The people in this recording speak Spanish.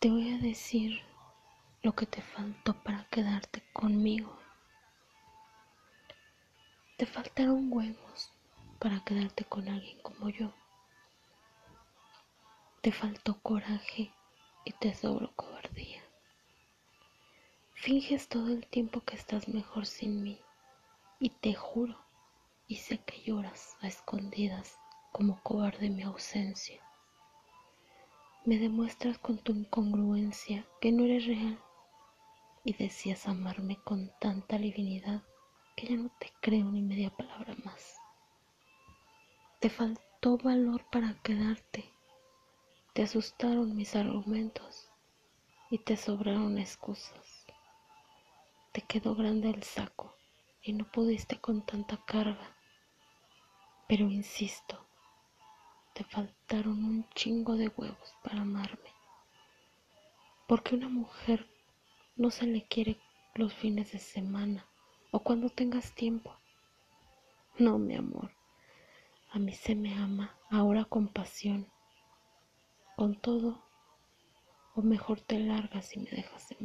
Te voy a decir lo que te faltó para quedarte conmigo. Te faltaron huevos para quedarte con alguien como yo. Te faltó coraje y te sobró cobardía. Finges todo el tiempo que estás mejor sin mí y te juro y sé que lloras a escondidas como cobarde mi ausencia. Me demuestras con tu incongruencia que no eres real y decías amarme con tanta divinidad que ya no te creo ni media palabra más. Te faltó valor para quedarte, te asustaron mis argumentos y te sobraron excusas. Te quedó grande el saco y no pudiste con tanta carga. Pero insisto, te faltaron un chingo de huevos para amarme. Porque una mujer no se le quiere los fines de semana o cuando tengas tiempo. No, mi amor, a mí se me ama ahora con pasión. Con todo, o mejor te largas y me dejas en.